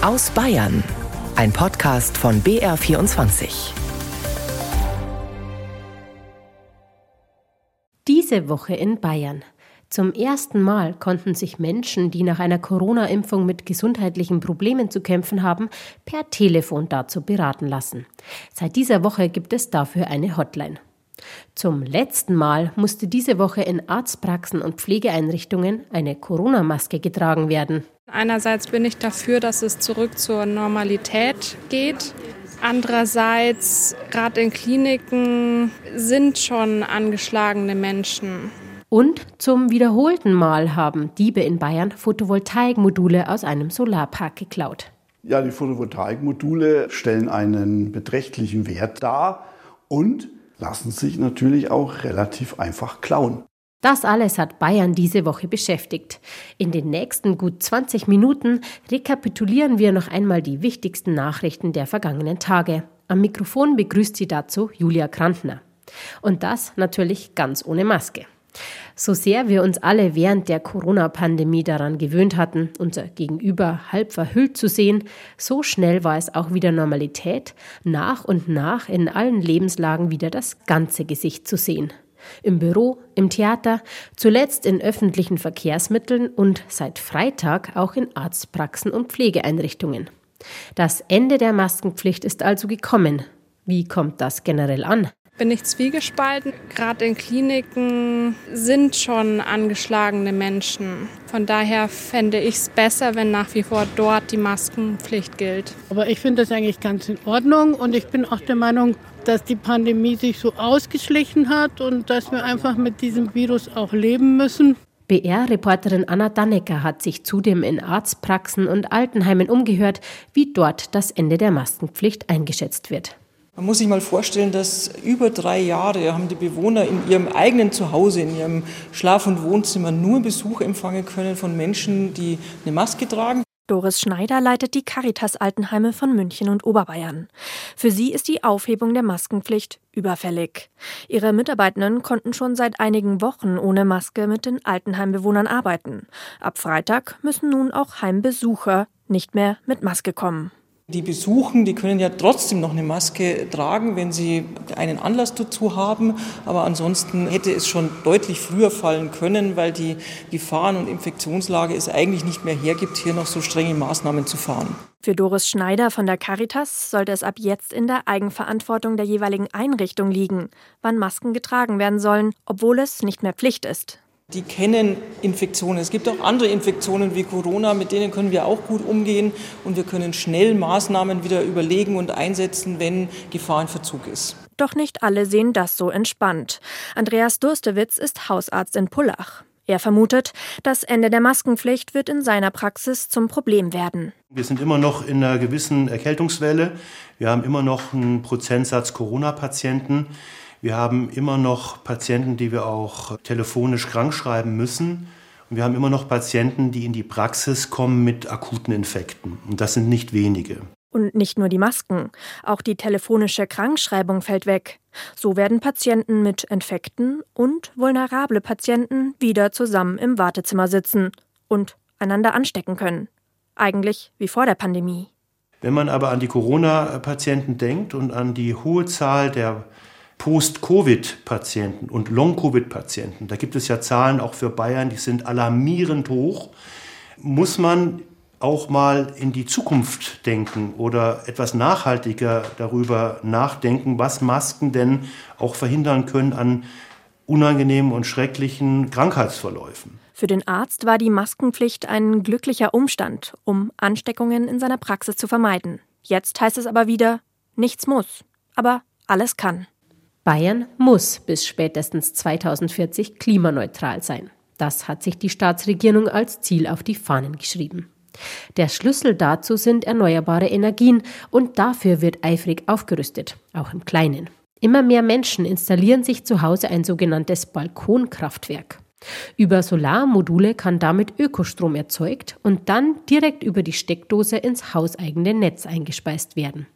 Aus Bayern. Ein Podcast von BR24. Diese Woche in Bayern. Zum ersten Mal konnten sich Menschen, die nach einer Corona-Impfung mit gesundheitlichen Problemen zu kämpfen haben, per Telefon dazu beraten lassen. Seit dieser Woche gibt es dafür eine Hotline. Zum letzten Mal musste diese Woche in Arztpraxen und Pflegeeinrichtungen eine Corona-Maske getragen werden. Einerseits bin ich dafür, dass es zurück zur Normalität geht. Andererseits, gerade in Kliniken sind schon angeschlagene Menschen. Und zum wiederholten Mal haben Diebe in Bayern Photovoltaikmodule aus einem Solarpark geklaut. Ja, die Photovoltaikmodule stellen einen beträchtlichen Wert dar und lassen sich natürlich auch relativ einfach klauen. Das alles hat Bayern diese Woche beschäftigt. In den nächsten gut 20 Minuten rekapitulieren wir noch einmal die wichtigsten Nachrichten der vergangenen Tage. Am Mikrofon begrüßt sie dazu Julia Krantner. Und das natürlich ganz ohne Maske. So sehr wir uns alle während der Corona-Pandemie daran gewöhnt hatten, unser Gegenüber halb verhüllt zu sehen, so schnell war es auch wieder Normalität, nach und nach in allen Lebenslagen wieder das ganze Gesicht zu sehen. Im Büro, im Theater, zuletzt in öffentlichen Verkehrsmitteln und seit Freitag auch in Arztpraxen und Pflegeeinrichtungen. Das Ende der Maskenpflicht ist also gekommen. Wie kommt das generell an? bin ich zwiegespalten. Gerade in Kliniken sind schon angeschlagene Menschen. Von daher fände ich es besser, wenn nach wie vor dort die Maskenpflicht gilt. Aber ich finde das eigentlich ganz in Ordnung und ich bin auch der Meinung, dass die Pandemie sich so ausgeschlichen hat und dass wir einfach mit diesem Virus auch leben müssen. BR-Reporterin Anna Dannecker hat sich zudem in Arztpraxen und Altenheimen umgehört, wie dort das Ende der Maskenpflicht eingeschätzt wird. Man muss sich mal vorstellen, dass über drei Jahre haben die Bewohner in ihrem eigenen Zuhause, in ihrem Schlaf- und Wohnzimmer nur Besuch empfangen können von Menschen, die eine Maske tragen. Doris Schneider leitet die Caritas Altenheime von München und Oberbayern. Für sie ist die Aufhebung der Maskenpflicht überfällig. Ihre Mitarbeitenden konnten schon seit einigen Wochen ohne Maske mit den Altenheimbewohnern arbeiten. Ab Freitag müssen nun auch Heimbesucher nicht mehr mit Maske kommen. Die besuchen, die können ja trotzdem noch eine Maske tragen, wenn sie einen Anlass dazu haben. Aber ansonsten hätte es schon deutlich früher fallen können, weil die Gefahren- und Infektionslage es eigentlich nicht mehr hergibt, hier noch so strenge Maßnahmen zu fahren. Für Doris Schneider von der Caritas sollte es ab jetzt in der Eigenverantwortung der jeweiligen Einrichtung liegen, wann Masken getragen werden sollen, obwohl es nicht mehr Pflicht ist. Die kennen Infektionen. Es gibt auch andere Infektionen wie Corona, mit denen können wir auch gut umgehen und wir können schnell Maßnahmen wieder überlegen und einsetzen, wenn Gefahr in Verzug ist. Doch nicht alle sehen das so entspannt. Andreas Durstewitz ist Hausarzt in Pullach. Er vermutet, das Ende der Maskenpflicht wird in seiner Praxis zum Problem werden. Wir sind immer noch in einer gewissen Erkältungswelle. Wir haben immer noch einen Prozentsatz Corona-Patienten. Wir haben immer noch Patienten, die wir auch telefonisch krankschreiben müssen. Und wir haben immer noch Patienten, die in die Praxis kommen mit akuten Infekten. Und das sind nicht wenige. Und nicht nur die Masken, auch die telefonische Krankschreibung fällt weg. So werden Patienten mit Infekten und vulnerable Patienten wieder zusammen im Wartezimmer sitzen und einander anstecken können. Eigentlich wie vor der Pandemie. Wenn man aber an die Corona-Patienten denkt und an die hohe Zahl der Post-Covid-Patienten und Long-Covid-Patienten, da gibt es ja Zahlen auch für Bayern, die sind alarmierend hoch, muss man auch mal in die Zukunft denken oder etwas nachhaltiger darüber nachdenken, was Masken denn auch verhindern können an unangenehmen und schrecklichen Krankheitsverläufen. Für den Arzt war die Maskenpflicht ein glücklicher Umstand, um Ansteckungen in seiner Praxis zu vermeiden. Jetzt heißt es aber wieder, nichts muss, aber alles kann. Bayern muss bis spätestens 2040 klimaneutral sein. Das hat sich die Staatsregierung als Ziel auf die Fahnen geschrieben. Der Schlüssel dazu sind erneuerbare Energien und dafür wird eifrig aufgerüstet, auch im Kleinen. Immer mehr Menschen installieren sich zu Hause ein sogenanntes Balkonkraftwerk. Über Solarmodule kann damit Ökostrom erzeugt und dann direkt über die Steckdose ins hauseigene Netz eingespeist werden.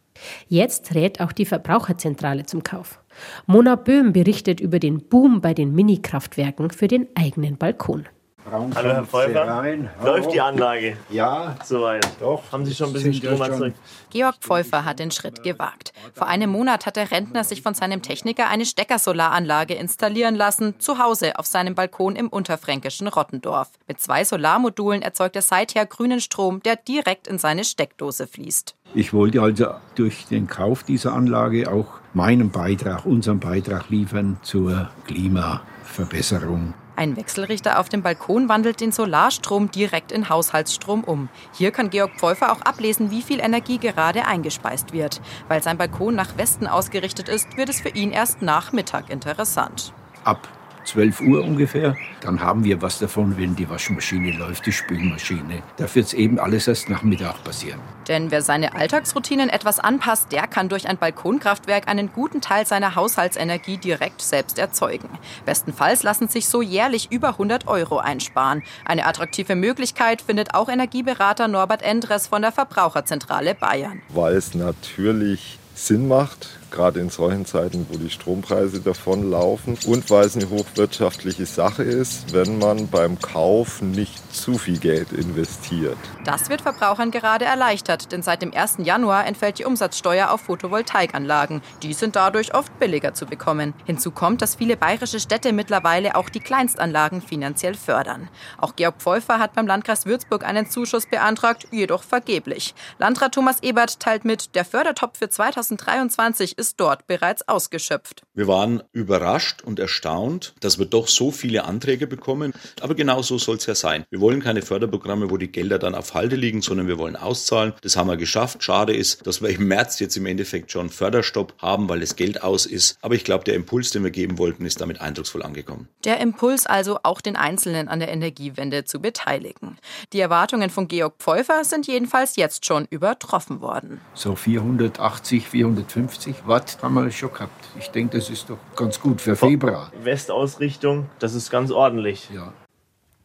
Jetzt rät auch die Verbraucherzentrale zum Kauf. Mona Böhm berichtet über den Boom bei den Mini-Kraftwerken für den eigenen Balkon. Hallo Herr Pfeiffer. Läuft die Anlage? Ja. Soweit. Doch. Haben Sie schon ein bisschen Strom erzeugt? Georg Pfeuffer hat den Schritt gewagt. Vor einem Monat hat der Rentner sich von seinem Techniker eine Steckersolaranlage installieren lassen, zu Hause auf seinem Balkon im unterfränkischen Rottendorf. Mit zwei Solarmodulen erzeugt er seither grünen Strom, der direkt in seine Steckdose fließt. Ich wollte also durch den Kauf dieser Anlage auch meinen Beitrag, unseren Beitrag liefern zur Klimaverbesserung. Ein Wechselrichter auf dem Balkon wandelt den Solarstrom direkt in Haushaltsstrom um. Hier kann Georg Pfeuffer auch ablesen, wie viel Energie gerade eingespeist wird. Weil sein Balkon nach Westen ausgerichtet ist, wird es für ihn erst nach Mittag interessant. Ab 12 Uhr ungefähr. Dann haben wir was davon, wenn die Waschmaschine läuft, die Spülmaschine. Da wird es eben alles erst nach Mittag passieren. Denn wer seine Alltagsroutinen etwas anpasst, der kann durch ein Balkonkraftwerk einen guten Teil seiner Haushaltsenergie direkt selbst erzeugen. Bestenfalls lassen sich so jährlich über 100 Euro einsparen. Eine attraktive Möglichkeit findet auch Energieberater Norbert Endres von der Verbraucherzentrale Bayern. Weil es natürlich Sinn macht, gerade in solchen Zeiten, wo die Strompreise davonlaufen und weil es eine hochwirtschaftliche Sache ist, wenn man beim Kauf nicht zu viel Geld investiert. Das wird Verbrauchern gerade erleichtert, denn seit dem 1. Januar entfällt die Umsatzsteuer auf Photovoltaikanlagen. Die sind dadurch oft billiger zu bekommen. Hinzu kommt, dass viele bayerische Städte mittlerweile auch die Kleinstanlagen finanziell fördern. Auch Georg Pfeuffer hat beim Landkreis Würzburg einen Zuschuss beantragt, jedoch vergeblich. Landrat Thomas Ebert teilt mit, der Fördertopf für 2023 ist dort bereits ausgeschöpft. Wir waren überrascht und erstaunt, dass wir doch so viele Anträge bekommen. Aber genau so soll es ja sein. Wir wollen keine Förderprogramme, wo die Gelder dann auf Halde liegen, sondern wir wollen auszahlen. Das haben wir geschafft. Schade ist, dass wir im März jetzt im Endeffekt schon Förderstopp haben, weil das Geld aus ist. Aber ich glaube, der Impuls, den wir geben wollten, ist damit eindrucksvoll angekommen. Der Impuls also auch den Einzelnen an der Energiewende zu beteiligen. Die Erwartungen von Georg Pfeuffer sind jedenfalls jetzt schon übertroffen worden. So 480, 450 Watt haben wir schon gehabt. Ich denke, das ist doch ganz gut für Februar. Westausrichtung, das ist ganz ordentlich. Ja.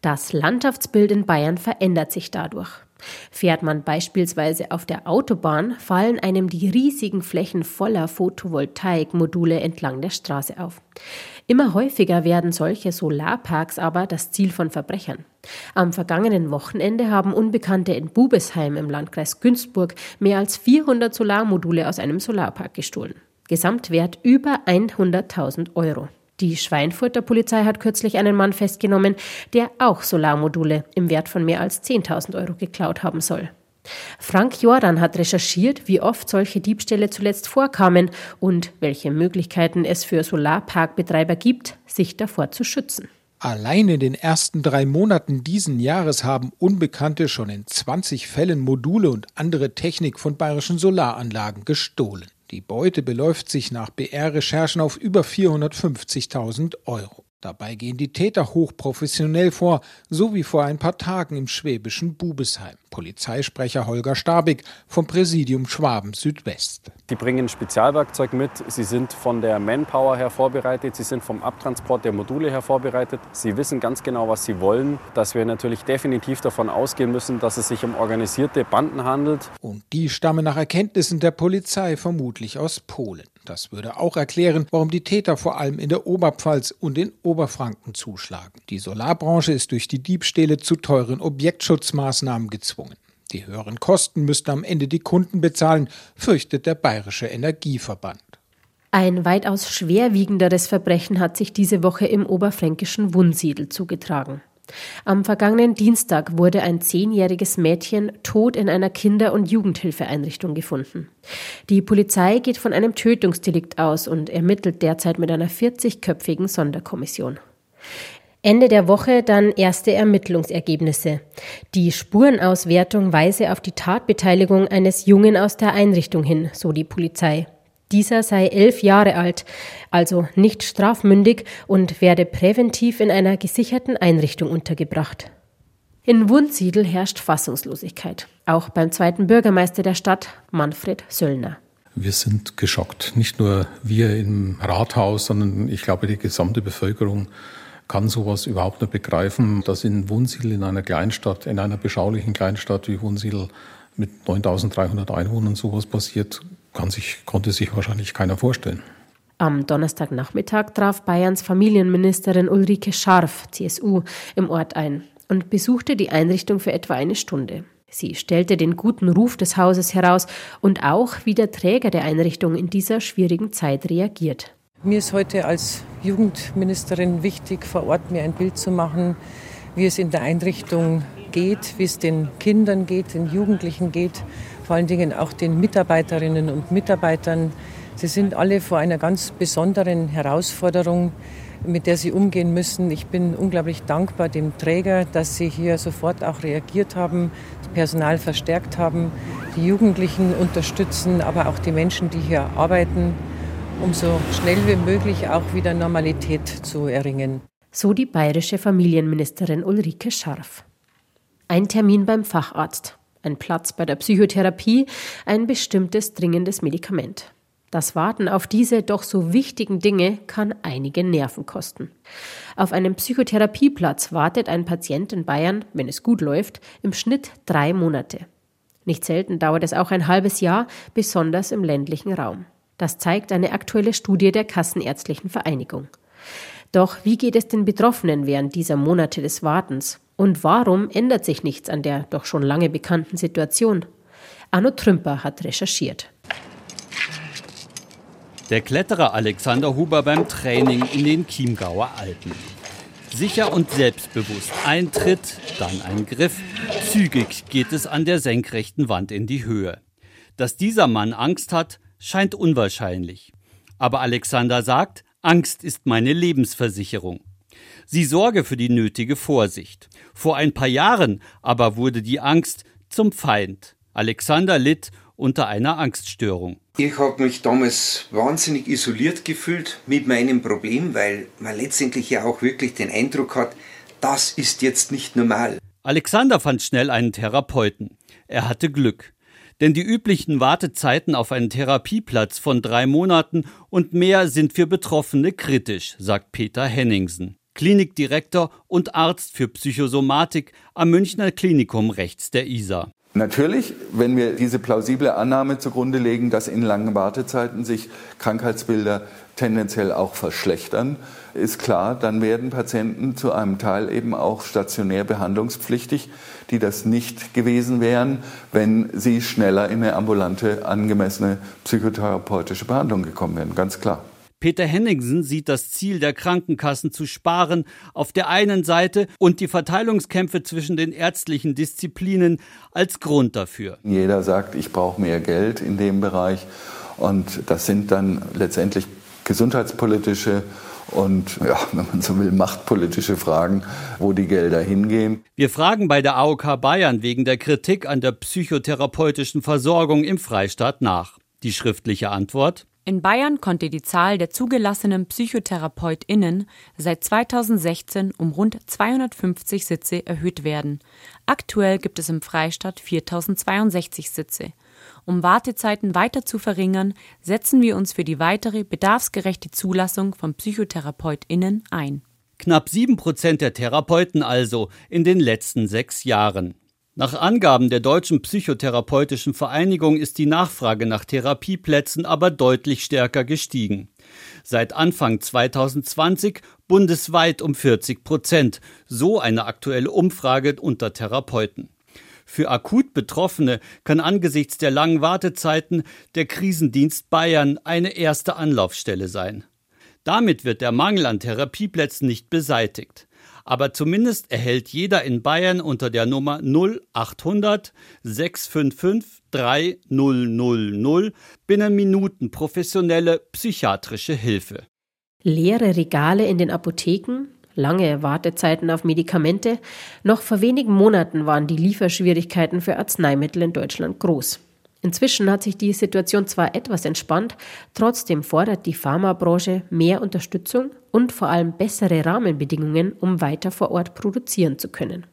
Das Landschaftsbild in Bayern verändert sich dadurch. Fährt man beispielsweise auf der Autobahn, fallen einem die riesigen Flächen voller Photovoltaikmodule entlang der Straße auf. Immer häufiger werden solche Solarparks aber das Ziel von Verbrechern. Am vergangenen Wochenende haben Unbekannte in Bubesheim im Landkreis Günzburg mehr als 400 Solarmodule aus einem Solarpark gestohlen. Gesamtwert über 100.000 Euro. Die Schweinfurter Polizei hat kürzlich einen Mann festgenommen, der auch Solarmodule im Wert von mehr als 10.000 Euro geklaut haben soll. Frank Jordan hat recherchiert, wie oft solche Diebstähle zuletzt vorkamen und welche Möglichkeiten es für Solarparkbetreiber gibt, sich davor zu schützen. Allein in den ersten drei Monaten diesen Jahres haben Unbekannte schon in 20 Fällen Module und andere Technik von bayerischen Solaranlagen gestohlen. Die Beute beläuft sich nach BR-Recherchen auf über 450.000 Euro. Dabei gehen die Täter hochprofessionell vor, so wie vor ein paar Tagen im schwäbischen Bubesheim. Polizeisprecher Holger Stabig vom Präsidium Schwaben Südwest. Die bringen Spezialwerkzeug mit. Sie sind von der Manpower her vorbereitet. Sie sind vom Abtransport der Module her vorbereitet. Sie wissen ganz genau, was sie wollen. Dass wir natürlich definitiv davon ausgehen müssen, dass es sich um organisierte Banden handelt. Und die stammen nach Erkenntnissen der Polizei vermutlich aus Polen. Das würde auch erklären, warum die Täter vor allem in der Oberpfalz und in Oberfranken zuschlagen. Die Solarbranche ist durch die Diebstähle zu teuren Objektschutzmaßnahmen gezwungen. Die höheren Kosten müssten am Ende die Kunden bezahlen, fürchtet der Bayerische Energieverband. Ein weitaus schwerwiegenderes Verbrechen hat sich diese Woche im oberfränkischen Wunsiedel zugetragen. Am vergangenen Dienstag wurde ein zehnjähriges Mädchen tot in einer Kinder- und Jugendhilfeeinrichtung gefunden. Die Polizei geht von einem Tötungsdelikt aus und ermittelt derzeit mit einer 40-köpfigen Sonderkommission. Ende der Woche dann erste Ermittlungsergebnisse. Die Spurenauswertung weise auf die Tatbeteiligung eines Jungen aus der Einrichtung hin, so die Polizei. Dieser sei elf Jahre alt, also nicht strafmündig und werde präventiv in einer gesicherten Einrichtung untergebracht. In Wunsiedel herrscht Fassungslosigkeit, auch beim zweiten Bürgermeister der Stadt, Manfred Söllner. Wir sind geschockt. Nicht nur wir im Rathaus, sondern ich glaube, die gesamte Bevölkerung kann sowas überhaupt nicht begreifen, dass in Wunsiedel, in einer Kleinstadt, in einer beschaulichen Kleinstadt wie Wunsiedel mit 9300 Einwohnern sowas passiert, kann sich, konnte sich wahrscheinlich keiner vorstellen. Am Donnerstagnachmittag traf Bayerns Familienministerin Ulrike Scharf, CSU, im Ort ein und besuchte die Einrichtung für etwa eine Stunde. Sie stellte den guten Ruf des Hauses heraus und auch, wie der Träger der Einrichtung in dieser schwierigen Zeit reagiert. Mir ist heute als Jugendministerin wichtig, vor Ort mir ein Bild zu machen, wie es in der Einrichtung geht, wie es den Kindern geht, den Jugendlichen geht, vor allen Dingen auch den Mitarbeiterinnen und Mitarbeitern. Sie sind alle vor einer ganz besonderen Herausforderung, mit der sie umgehen müssen. Ich bin unglaublich dankbar dem Träger, dass sie hier sofort auch reagiert haben, das Personal verstärkt haben, die Jugendlichen unterstützen, aber auch die Menschen, die hier arbeiten, um so schnell wie möglich auch wieder Normalität zu erringen. So die bayerische Familienministerin Ulrike Scharf. Ein Termin beim Facharzt, ein Platz bei der Psychotherapie, ein bestimmtes dringendes Medikament. Das Warten auf diese doch so wichtigen Dinge kann einige Nerven kosten. Auf einem Psychotherapieplatz wartet ein Patient in Bayern, wenn es gut läuft, im Schnitt drei Monate. Nicht selten dauert es auch ein halbes Jahr, besonders im ländlichen Raum. Das zeigt eine aktuelle Studie der Kassenärztlichen Vereinigung. Doch wie geht es den Betroffenen während dieser Monate des Wartens? Und warum ändert sich nichts an der doch schon lange bekannten Situation? Arno Trümper hat recherchiert. Der Kletterer Alexander Huber beim Training in den Chiemgauer Alpen. Sicher und selbstbewusst ein Tritt, dann ein Griff. Zügig geht es an der senkrechten Wand in die Höhe. Dass dieser Mann Angst hat, scheint unwahrscheinlich. Aber Alexander sagt, Angst ist meine Lebensversicherung. Sie sorge für die nötige Vorsicht. Vor ein paar Jahren aber wurde die Angst zum Feind. Alexander litt unter einer Angststörung. Ich habe mich damals wahnsinnig isoliert gefühlt mit meinem Problem, weil man letztendlich ja auch wirklich den Eindruck hat, das ist jetzt nicht normal. Alexander fand schnell einen Therapeuten. Er hatte Glück. Denn die üblichen Wartezeiten auf einen Therapieplatz von drei Monaten und mehr sind für Betroffene kritisch, sagt Peter Henningsen. Klinikdirektor und Arzt für Psychosomatik am Münchner Klinikum rechts der Isar. Natürlich, wenn wir diese plausible Annahme zugrunde legen, dass in langen Wartezeiten sich Krankheitsbilder tendenziell auch verschlechtern, ist klar, dann werden Patienten zu einem Teil eben auch stationär behandlungspflichtig, die das nicht gewesen wären, wenn sie schneller in eine ambulante, angemessene psychotherapeutische Behandlung gekommen wären. Ganz klar. Peter Henningsen sieht das Ziel der Krankenkassen zu sparen auf der einen Seite und die Verteilungskämpfe zwischen den ärztlichen Disziplinen als Grund dafür. Jeder sagt, ich brauche mehr Geld in dem Bereich und das sind dann letztendlich gesundheitspolitische und, ja, wenn man so will, machtpolitische Fragen, wo die Gelder hingehen. Wir fragen bei der AOK Bayern wegen der Kritik an der psychotherapeutischen Versorgung im Freistaat nach. Die schriftliche Antwort in Bayern konnte die Zahl der zugelassenen PsychotherapeutInnen seit 2016 um rund 250 Sitze erhöht werden. Aktuell gibt es im Freistaat 4062 Sitze. Um Wartezeiten weiter zu verringern, setzen wir uns für die weitere bedarfsgerechte Zulassung von PsychotherapeutInnen ein. Knapp sieben Prozent der Therapeuten also in den letzten sechs Jahren. Nach Angaben der Deutschen Psychotherapeutischen Vereinigung ist die Nachfrage nach Therapieplätzen aber deutlich stärker gestiegen. Seit Anfang 2020 bundesweit um 40 Prozent, so eine aktuelle Umfrage unter Therapeuten. Für akut Betroffene kann angesichts der langen Wartezeiten der Krisendienst Bayern eine erste Anlaufstelle sein. Damit wird der Mangel an Therapieplätzen nicht beseitigt aber zumindest erhält jeder in Bayern unter der Nummer 0800 655 3000 binnen Minuten professionelle psychiatrische Hilfe. Leere Regale in den Apotheken, lange Wartezeiten auf Medikamente. Noch vor wenigen Monaten waren die Lieferschwierigkeiten für Arzneimittel in Deutschland groß. Inzwischen hat sich die Situation zwar etwas entspannt, trotzdem fordert die Pharmabranche mehr Unterstützung und vor allem bessere Rahmenbedingungen, um weiter vor Ort produzieren zu können.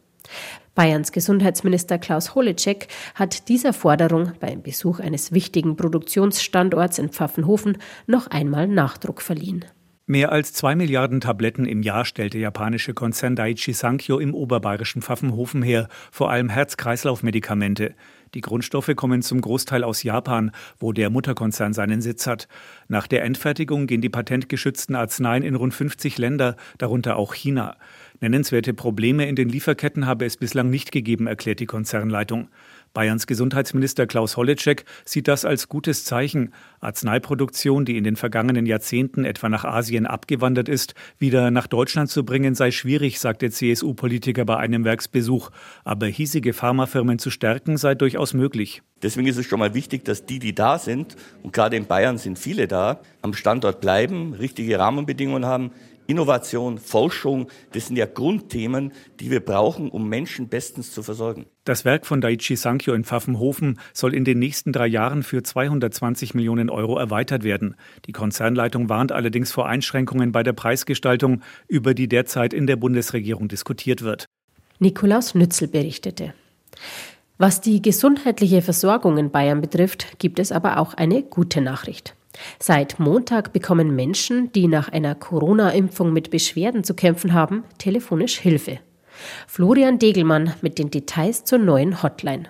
Bayerns Gesundheitsminister Klaus Holecek hat dieser Forderung beim Besuch eines wichtigen Produktionsstandorts in Pfaffenhofen noch einmal Nachdruck verliehen. Mehr als zwei Milliarden Tabletten im Jahr stellt der japanische Konzern Daiichi Sankyo im oberbayerischen Pfaffenhofen her, vor allem Herz-Kreislauf-Medikamente. Die Grundstoffe kommen zum Großteil aus Japan, wo der Mutterkonzern seinen Sitz hat. Nach der Endfertigung gehen die patentgeschützten Arzneien in rund 50 Länder, darunter auch China. Nennenswerte Probleme in den Lieferketten habe es bislang nicht gegeben, erklärt die Konzernleitung. Bayerns Gesundheitsminister Klaus Holleczek sieht das als gutes Zeichen. Arzneiproduktion, die in den vergangenen Jahrzehnten etwa nach Asien abgewandert ist, wieder nach Deutschland zu bringen, sei schwierig, sagt der CSU-Politiker bei einem Werksbesuch. Aber hiesige Pharmafirmen zu stärken, sei durchaus möglich. Deswegen ist es schon mal wichtig, dass die, die da sind, und gerade in Bayern sind viele da, am Standort bleiben, richtige Rahmenbedingungen haben, Innovation, Forschung, das sind ja Grundthemen, die wir brauchen, um Menschen bestens zu versorgen. Das Werk von Daiichi Sankyo in Pfaffenhofen soll in den nächsten drei Jahren für 220 Millionen Euro erweitert werden. Die Konzernleitung warnt allerdings vor Einschränkungen bei der Preisgestaltung, über die derzeit in der Bundesregierung diskutiert wird. Nikolaus Nützel berichtete. Was die gesundheitliche Versorgung in Bayern betrifft, gibt es aber auch eine gute Nachricht. Seit Montag bekommen Menschen, die nach einer Corona-Impfung mit Beschwerden zu kämpfen haben, telefonisch Hilfe. Florian Degelmann mit den Details zur neuen Hotline.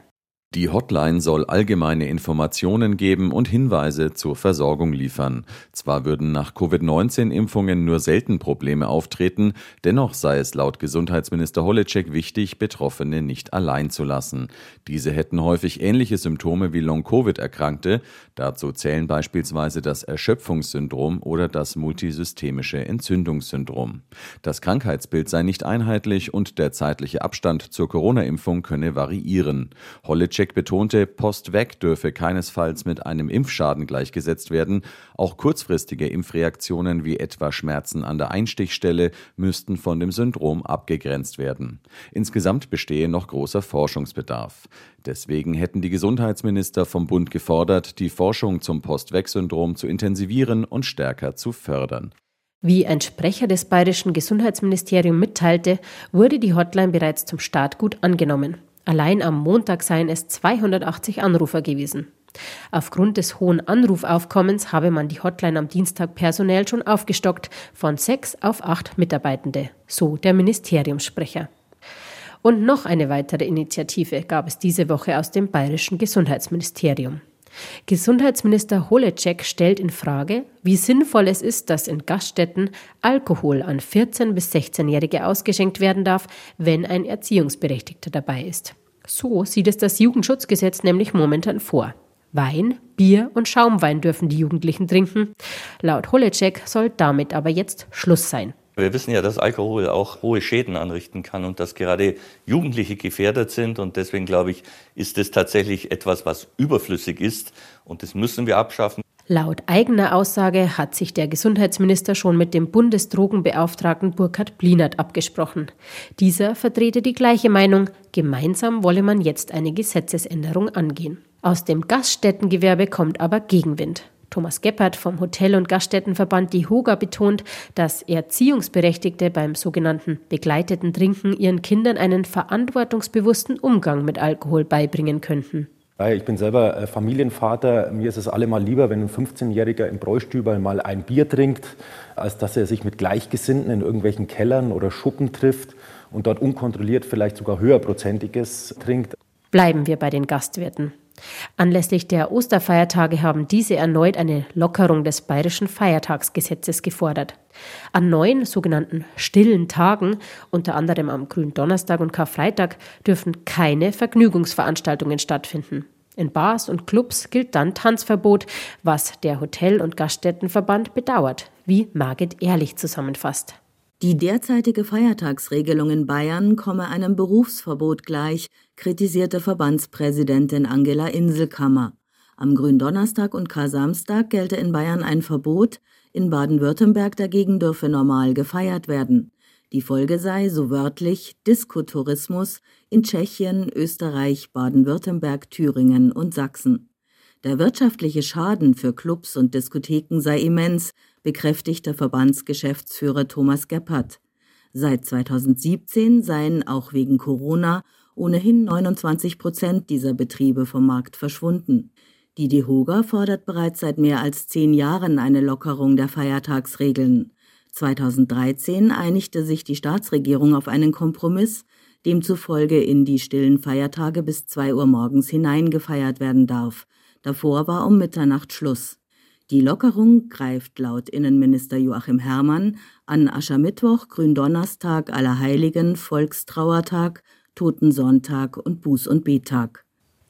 Die Hotline soll allgemeine Informationen geben und Hinweise zur Versorgung liefern. Zwar würden nach Covid-19-Impfungen nur selten Probleme auftreten, dennoch sei es laut Gesundheitsminister Holleczek wichtig, Betroffene nicht allein zu lassen. Diese hätten häufig ähnliche Symptome wie Long-Covid-Erkrankte. Dazu zählen beispielsweise das Erschöpfungssyndrom oder das multisystemische Entzündungssyndrom. Das Krankheitsbild sei nicht einheitlich und der zeitliche Abstand zur Corona-Impfung könne variieren. Holleczek Jack betonte, Post weg dürfe keinesfalls mit einem Impfschaden gleichgesetzt werden. Auch kurzfristige Impfreaktionen wie etwa Schmerzen an der Einstichstelle müssten von dem Syndrom abgegrenzt werden. Insgesamt bestehe noch großer Forschungsbedarf. Deswegen hätten die Gesundheitsminister vom Bund gefordert, die Forschung zum Post-Weg-Syndrom zu intensivieren und stärker zu fördern. Wie ein Sprecher des bayerischen Gesundheitsministeriums mitteilte, wurde die Hotline bereits zum Start gut angenommen. Allein am Montag seien es 280 Anrufer gewesen. Aufgrund des hohen Anrufaufkommens habe man die Hotline am Dienstag personell schon aufgestockt von sechs auf acht Mitarbeitende, so der Ministeriumssprecher. Und noch eine weitere Initiative gab es diese Woche aus dem bayerischen Gesundheitsministerium. Gesundheitsminister Holecek stellt in Frage, wie sinnvoll es ist, dass in Gaststätten Alkohol an 14- bis 16-Jährige ausgeschenkt werden darf, wenn ein Erziehungsberechtigter dabei ist. So sieht es das Jugendschutzgesetz nämlich momentan vor. Wein, Bier und Schaumwein dürfen die Jugendlichen trinken. Laut Holecek soll damit aber jetzt Schluss sein. Wir wissen ja, dass Alkohol auch hohe Schäden anrichten kann und dass gerade Jugendliche gefährdet sind. Und deswegen glaube ich, ist es tatsächlich etwas, was überflüssig ist. Und das müssen wir abschaffen. Laut eigener Aussage hat sich der Gesundheitsminister schon mit dem Bundesdrogenbeauftragten Burkhard Blinert abgesprochen. Dieser vertrete die gleiche Meinung, gemeinsam wolle man jetzt eine Gesetzesänderung angehen. Aus dem Gaststättengewerbe kommt aber Gegenwind. Thomas Geppert vom Hotel- und Gaststättenverband Die Hoga betont, dass Erziehungsberechtigte beim sogenannten begleiteten Trinken ihren Kindern einen verantwortungsbewussten Umgang mit Alkohol beibringen könnten. Ich bin selber äh, Familienvater. Mir ist es allemal lieber, wenn ein 15-Jähriger im Bräustüber mal ein Bier trinkt, als dass er sich mit Gleichgesinnten in irgendwelchen Kellern oder Schuppen trifft und dort unkontrolliert vielleicht sogar höherprozentiges trinkt. Bleiben wir bei den Gastwirten. Anlässlich der Osterfeiertage haben diese erneut eine Lockerung des bayerischen Feiertagsgesetzes gefordert. An neun sogenannten stillen Tagen, unter anderem am Gründonnerstag und Karfreitag, dürfen keine Vergnügungsveranstaltungen stattfinden. In Bars und Clubs gilt dann Tanzverbot, was der Hotel- und Gaststättenverband bedauert, wie Margit Ehrlich zusammenfasst. Die derzeitige Feiertagsregelung in Bayern komme einem Berufsverbot gleich, kritisierte Verbandspräsidentin Angela Inselkammer. Am Gründonnerstag und Kar-Samstag gelte in Bayern ein Verbot, in Baden-Württemberg dagegen dürfe normal gefeiert werden. Die Folge sei, so wörtlich, Diskotourismus in Tschechien, Österreich, Baden-Württemberg, Thüringen und Sachsen. Der wirtschaftliche Schaden für Clubs und Diskotheken sei immens, bekräftigte Verbandsgeschäftsführer Thomas Geppert. Seit 2017 seien auch wegen Corona ohnehin 29 Prozent dieser Betriebe vom Markt verschwunden. Die DEHOGA fordert bereits seit mehr als zehn Jahren eine Lockerung der Feiertagsregeln. 2013 einigte sich die Staatsregierung auf einen Kompromiss, demzufolge in die stillen Feiertage bis 2 Uhr morgens hinein gefeiert werden darf. Davor war um Mitternacht Schluss. Die Lockerung greift laut Innenminister Joachim Herrmann an Aschermittwoch, Gründonnerstag, Allerheiligen, Volkstrauertag, Totensonntag und Buß- und Bettag.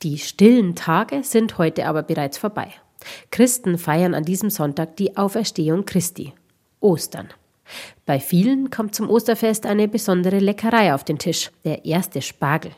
Die stillen Tage sind heute aber bereits vorbei. Christen feiern an diesem Sonntag die Auferstehung Christi. Ostern. Bei vielen kommt zum Osterfest eine besondere Leckerei auf den Tisch, der erste Spargel.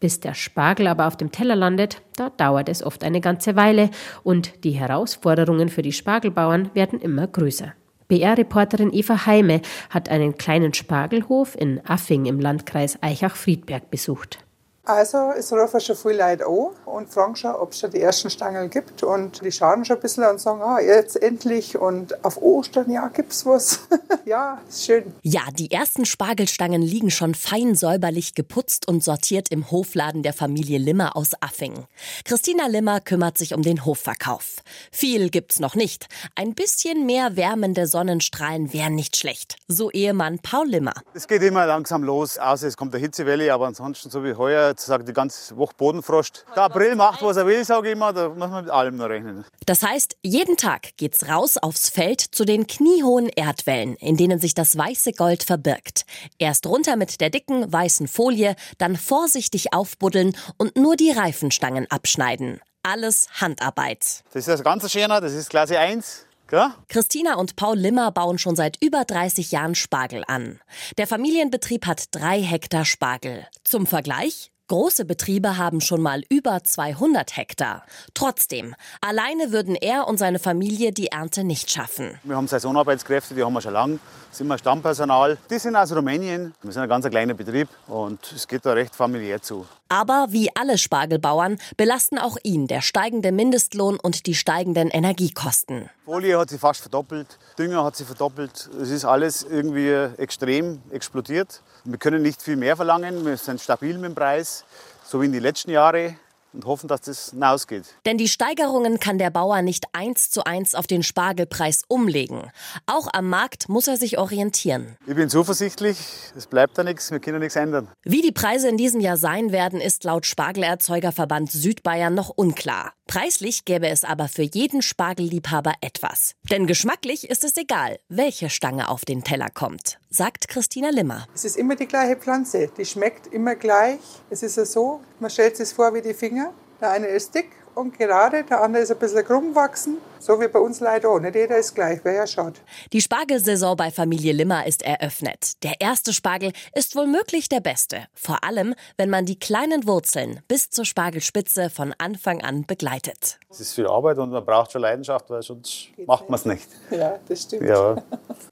Bis der Spargel aber auf dem Teller landet, da dauert es oft eine ganze Weile und die Herausforderungen für die Spargelbauern werden immer größer. BR-Reporterin Eva Heime hat einen kleinen Spargelhof in Affing im Landkreis Eichach-Friedberg besucht. Also es rufen schon viele Leute an und fragen schon, ob es schon die ersten Stangen gibt. Und die schauen schon ein bisschen und sagen, ah, jetzt endlich und auf Ostern, ja, gibt's was. ja, ist schön. Ja, die ersten Spargelstangen liegen schon fein säuberlich geputzt und sortiert im Hofladen der Familie Limmer aus Affing. Christina Limmer kümmert sich um den Hofverkauf. Viel gibt's noch nicht. Ein bisschen mehr wärmende Sonnenstrahlen wären nicht schlecht. So Ehemann Paul Limmer. Es geht immer langsam los, außer es kommt der Hitzewelle, aber ansonsten so wie heuer sagt die ganze Woche Bodenfrost. Der April macht, was er will, sage ich immer, da muss man mit allem noch rechnen. Das heißt, jeden Tag geht's raus aufs Feld zu den kniehohen Erdwellen, in denen sich das weiße Gold verbirgt. Erst runter mit der dicken weißen Folie, dann vorsichtig aufbuddeln und nur die Reifenstangen abschneiden. Alles Handarbeit. Das ist das ganze Schöne, das ist Klasse 1. Ja? Christina und Paul Limmer bauen schon seit über 30 Jahren Spargel an. Der Familienbetrieb hat drei Hektar Spargel. Zum Vergleich, Große Betriebe haben schon mal über 200 Hektar. Trotzdem, alleine würden er und seine Familie die Ernte nicht schaffen. Wir haben Saisonarbeitskräfte, die haben wir schon lange. Sind wir Stammpersonal. Die sind aus Rumänien. Wir sind ein ganz kleiner Betrieb und es geht da recht familiär zu. Aber wie alle Spargelbauern belasten auch ihn der steigende Mindestlohn und die steigenden Energiekosten. Folie hat sich fast verdoppelt, Dünger hat sich verdoppelt. Es ist alles irgendwie extrem explodiert. Wir können nicht viel mehr verlangen, wir sind stabil mit dem Preis, so wie in den letzten Jahren und hoffen, dass das hinausgeht. Denn die Steigerungen kann der Bauer nicht eins zu eins auf den Spargelpreis umlegen. Auch am Markt muss er sich orientieren. Ich bin zuversichtlich, es bleibt da nichts, wir können nichts ändern. Wie die Preise in diesem Jahr sein werden, ist laut Spargelerzeugerverband Südbayern noch unklar. Preislich gäbe es aber für jeden Spargelliebhaber etwas. Denn geschmacklich ist es egal, welche Stange auf den Teller kommt, sagt Christina Limmer. Es ist immer die gleiche Pflanze, die schmeckt immer gleich. Es ist ja so, man stellt es vor wie die Finger. Der eine ist dick und gerade, der andere ist ein bisschen krumm gewachsen. So wie bei uns leider auch. Nicht jeder ist gleich, wäre ja schade. Die Spargelsaison bei Familie Limmer ist eröffnet. Der erste Spargel ist womöglich der beste. Vor allem, wenn man die kleinen Wurzeln bis zur Spargelspitze von Anfang an begleitet. Es ist viel Arbeit und man braucht schon Leidenschaft, weil sonst Geht macht man es nicht. Ja, das stimmt. Ja.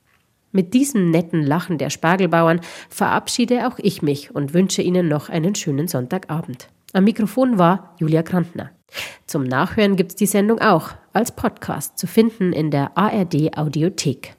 Mit diesem netten Lachen der Spargelbauern verabschiede auch ich mich und wünsche Ihnen noch einen schönen Sonntagabend. Am Mikrofon war Julia Krantner. Zum Nachhören gibt es die Sendung auch als Podcast zu finden in der ARD Audiothek.